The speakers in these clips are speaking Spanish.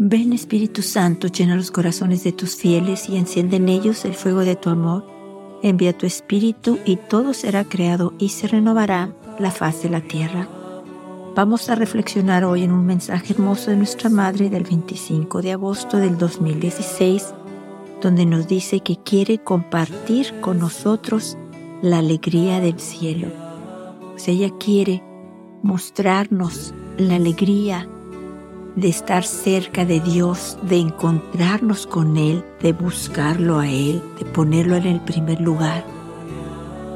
Ven Espíritu Santo, llena los corazones de tus fieles y enciende en ellos el fuego de tu amor. Envía tu Espíritu y todo será creado y se renovará la faz de la tierra. Vamos a reflexionar hoy en un mensaje hermoso de nuestra Madre del 25 de agosto del 2016, donde nos dice que quiere compartir con nosotros la alegría del cielo. Pues ella quiere mostrarnos la alegría de estar cerca de Dios, de encontrarnos con Él, de buscarlo a Él, de ponerlo en el primer lugar.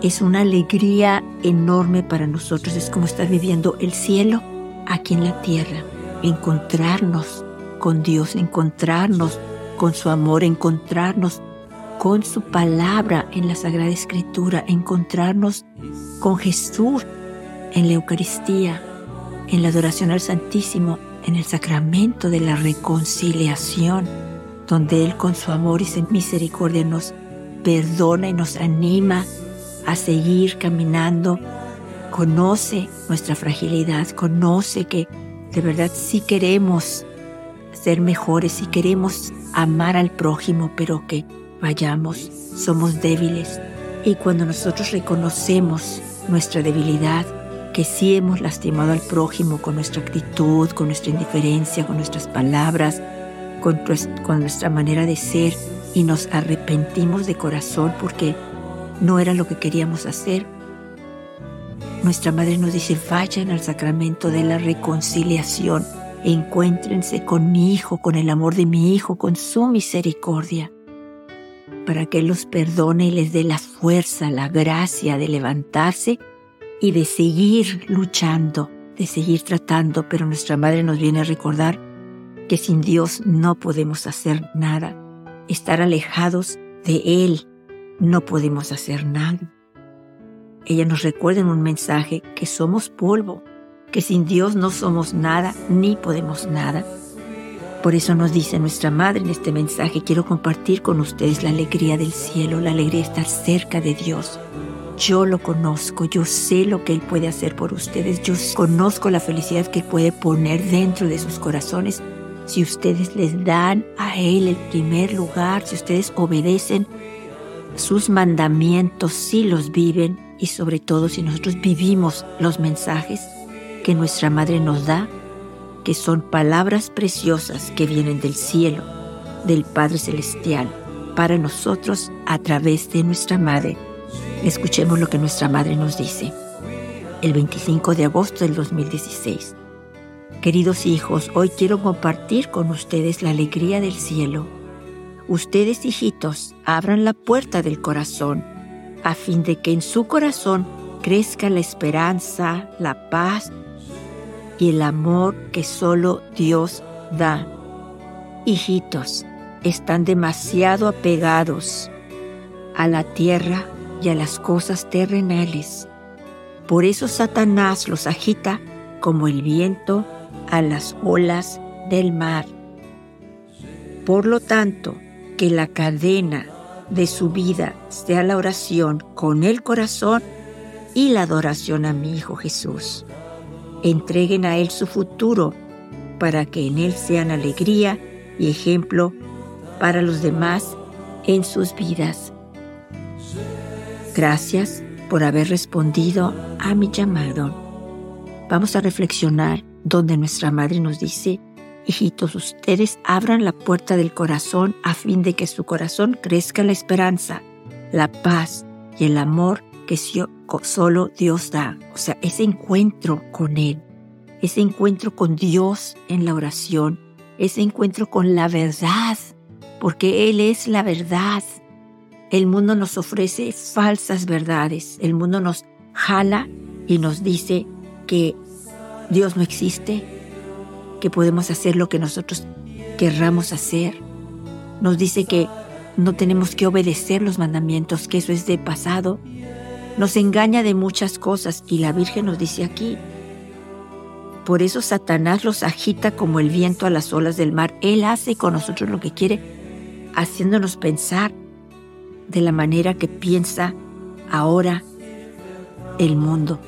Es una alegría enorme para nosotros, es como estar viviendo el cielo aquí en la tierra, encontrarnos con Dios, encontrarnos con su amor, encontrarnos con su palabra en la Sagrada Escritura, encontrarnos con Jesús en la Eucaristía, en la adoración al Santísimo, en el sacramento de la reconciliación, donde Él con su amor y su misericordia nos perdona y nos anima a seguir caminando, conoce nuestra fragilidad, conoce que de verdad sí queremos ser mejores, sí queremos amar al prójimo, pero que vayamos, somos débiles. Y cuando nosotros reconocemos nuestra debilidad, que sí hemos lastimado al prójimo con nuestra actitud, con nuestra indiferencia, con nuestras palabras, con, nuestra manera de ser y nos arrepentimos de corazón porque no era lo que queríamos hacer. Nuestra madre nos dice, vayan al sacramento de la reconciliación, encuéntrense con mi hijo, con el amor de mi hijo, con su misericordia, para que Él los perdone y les dé la fuerza, la gracia de levantarse y de seguir luchando, de seguir tratando, pero nuestra madre nos viene a recordar que sin Dios no podemos hacer nada. Estar alejados de Él no podemos hacer nada. Ella nos recuerda en un mensaje que somos polvo, que sin Dios no somos nada ni podemos nada. Por eso nos dice nuestra Madre en este mensaje, quiero compartir con ustedes la alegría del cielo, la alegría de estar cerca de Dios, yo lo conozco, yo sé lo que Él puede hacer por ustedes, yo conozco la felicidad que puede poner dentro de sus corazones. Si ustedes les dan a Él el primer lugar, si ustedes obedecen sus mandamientos, si los viven y sobre todo si nosotros vivimos los mensajes que nuestra Madre nos da, que son palabras preciosas que vienen del cielo, del Padre Celestial, para nosotros a través de nuestra Madre Escuchemos lo que nuestra madre nos dice. El 25 de agosto del 2016. Queridos hijos, hoy quiero compartir con ustedes la alegría del cielo. Ustedes, hijitos, abran la puerta del corazón, a fin de que en su corazón crezca la esperanza, la paz y el amor que solo Dios da. Hijitos, están demasiado apegados a la tierra y a las cosas terrenales. Por eso Satanás los agita como el viento a las olas del mar. Por lo tanto, que la cadena de su vida sea la oración con el corazón y la adoración a mi Hijo Jesús. Entreguen a Él su futuro para que en Él sean alegría y ejemplo para los demás en sus vidas. Gracias por haber respondido a mi llamado. Vamos a reflexionar donde nuestra madre nos dice, hijitos, ustedes abran la puerta del corazón a fin de que su corazón crezca la esperanza, la paz y el amor que solo Dios da. O sea, ese encuentro con Él, ese encuentro con Dios en la oración, ese encuentro con la verdad, porque Él es la verdad. El mundo nos ofrece falsas verdades. El mundo nos jala y nos dice que Dios no existe, que podemos hacer lo que nosotros querramos hacer. Nos dice que no tenemos que obedecer los mandamientos, que eso es de pasado. Nos engaña de muchas cosas y la Virgen nos dice aquí. Por eso Satanás los agita como el viento a las olas del mar. Él hace con nosotros lo que quiere, haciéndonos pensar de la manera que piensa ahora el mundo.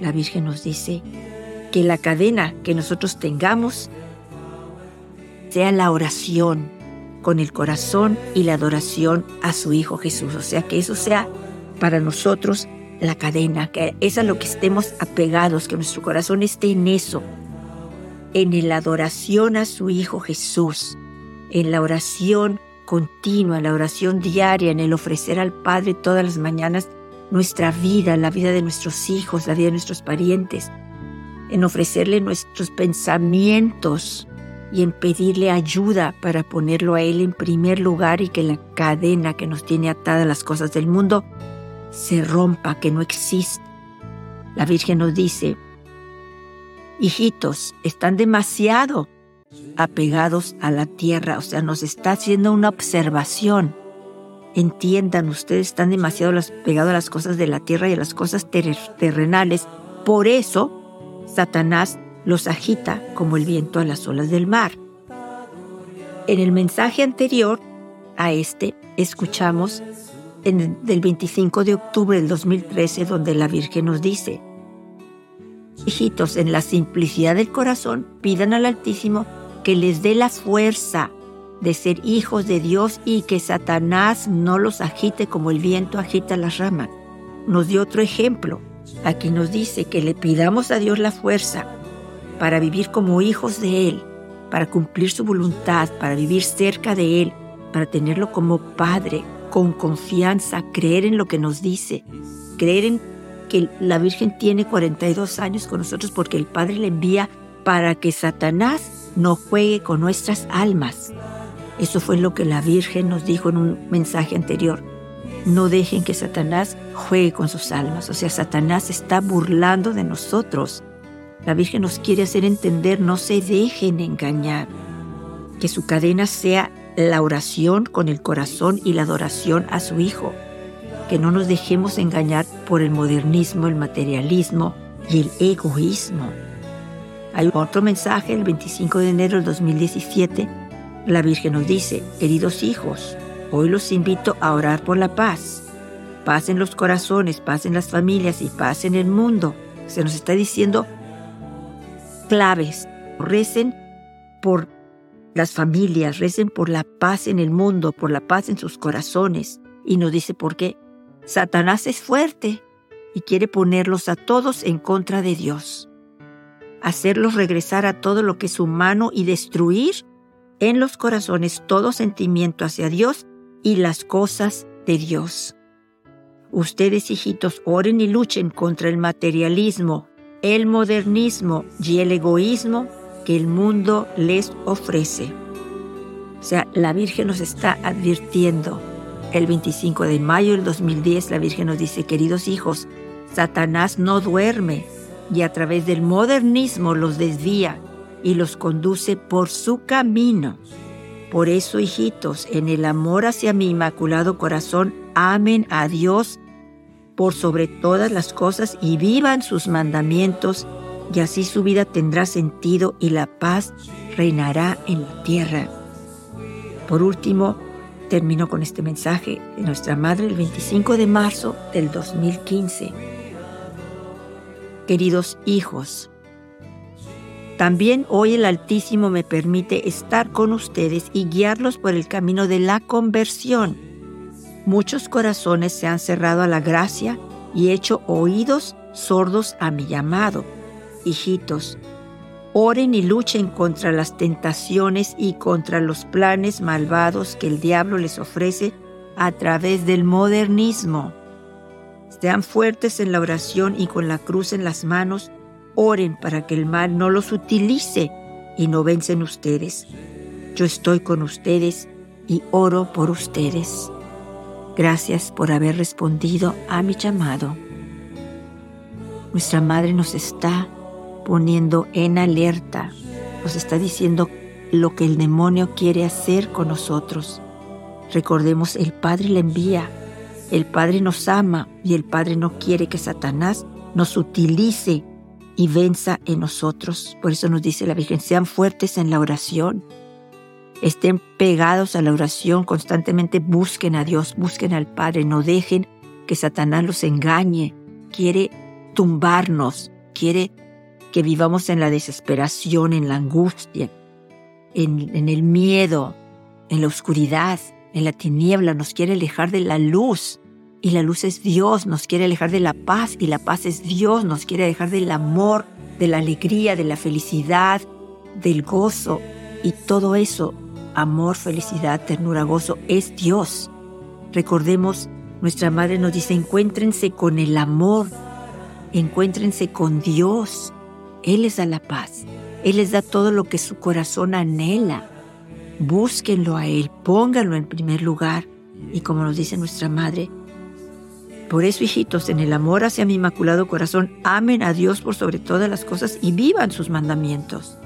La Virgen nos dice que la cadena que nosotros tengamos sea la oración con el corazón y la adoración a su Hijo Jesús. O sea, que eso sea para nosotros la cadena, que es a lo que estemos apegados, que nuestro corazón esté en eso, en la adoración a su Hijo Jesús, en la oración continua, la oración diaria, en el ofrecer al Padre todas las mañanas nuestra vida, la vida de nuestros hijos, la vida de nuestros parientes, en ofrecerle nuestros pensamientos y en pedirle ayuda para ponerlo a Él en primer lugar y que la cadena que nos tiene atada a las cosas del mundo se rompa, que no existe. La Virgen nos dice, hijitos, están demasiado apegados a la tierra, o sea, nos está haciendo una observación. Entiendan, ustedes están demasiado apegados a las cosas de la tierra y a las cosas terrenales. Por eso, Satanás los agita como el viento a las olas del mar. En el mensaje anterior a este, escuchamos en del 25 de octubre del 2013, donde la Virgen nos dice, Hijitos, en la simplicidad del corazón, pidan al Altísimo que les dé la fuerza de ser hijos de Dios y que Satanás no los agite como el viento agita las ramas. Nos dio otro ejemplo. Aquí nos dice que le pidamos a Dios la fuerza para vivir como hijos de Él, para cumplir su voluntad, para vivir cerca de Él, para tenerlo como Padre, con confianza, creer en lo que nos dice, creer en que la Virgen tiene 42 años con nosotros porque el Padre le envía para que Satanás no juegue con nuestras almas. Eso fue lo que la Virgen nos dijo en un mensaje anterior. No dejen que Satanás juegue con sus almas. O sea, Satanás está burlando de nosotros. La Virgen nos quiere hacer entender, no se dejen engañar. Que su cadena sea la oración con el corazón y la adoración a su Hijo. Que no nos dejemos engañar por el modernismo, el materialismo y el egoísmo. Hay otro mensaje el 25 de enero del 2017. La Virgen nos dice, queridos hijos, hoy los invito a orar por la paz. Paz en los corazones, paz en las familias y paz en el mundo. Se nos está diciendo claves. Recen por las familias, recen por la paz en el mundo, por la paz en sus corazones. Y nos dice por qué. Satanás es fuerte y quiere ponerlos a todos en contra de Dios. Hacerlos regresar a todo lo que es humano y destruir en los corazones todo sentimiento hacia Dios y las cosas de Dios. Ustedes, hijitos, oren y luchen contra el materialismo, el modernismo y el egoísmo que el mundo les ofrece. O sea, la Virgen nos está advirtiendo. El 25 de mayo del 2010 la Virgen nos dice, queridos hijos, Satanás no duerme y a través del modernismo los desvía y los conduce por su camino. Por eso, hijitos, en el amor hacia mi inmaculado corazón, amen a Dios por sobre todas las cosas y vivan sus mandamientos y así su vida tendrá sentido y la paz reinará en la tierra. Por último, termino con este mensaje de nuestra Madre el 25 de marzo del 2015. Queridos hijos, también hoy el Altísimo me permite estar con ustedes y guiarlos por el camino de la conversión. Muchos corazones se han cerrado a la gracia y hecho oídos sordos a mi llamado hijitos, oren y luchen contra las tentaciones y contra los planes malvados que el diablo les ofrece a través del modernismo. Sean fuertes en la oración y con la cruz en las manos, oren para que el mal no los utilice y no vencen ustedes. Yo estoy con ustedes y oro por ustedes. Gracias por haber respondido a mi llamado. Nuestra Madre nos está poniendo en alerta, nos está diciendo lo que el demonio quiere hacer con nosotros. Recordemos, el Padre le envía, el Padre nos ama y el Padre no quiere que Satanás nos utilice y venza en nosotros. Por eso nos dice la Virgen, sean fuertes en la oración, estén pegados a la oración, constantemente busquen a Dios, busquen al Padre, no dejen que Satanás los engañe, quiere tumbarnos, quiere que vivamos en la desesperación, en la angustia. en, en el miedo, en la oscuridad, en la tiniebla, nos quiere alejar de la luz. Y la luz es Dios, nos quiere alejar de la paz y la paz es Dios, nos quiere alejar del amor, de la alegría, de la felicidad, del gozo. Y todo eso, amor, felicidad, ternura, gozo, es Dios. Recordemos, nuestra madre nos dice, encuéntrense con el amor, encuéntrense con Dios. Él les da la paz, Él les da todo lo que su corazón anhela. Búsquenlo a Él, pónganlo en primer lugar. Y como nos dice nuestra madre, por eso, hijitos, en el amor hacia mi inmaculado corazón, amen a Dios por sobre todas las cosas y vivan sus mandamientos.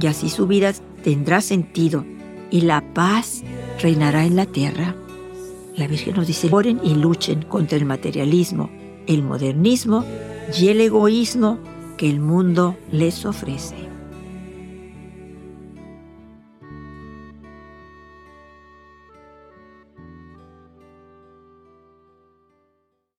Y así su vida tendrá sentido y la paz reinará en la tierra. La Virgen nos dice, oren y luchen contra el materialismo, el modernismo y el egoísmo que el mundo les ofrece.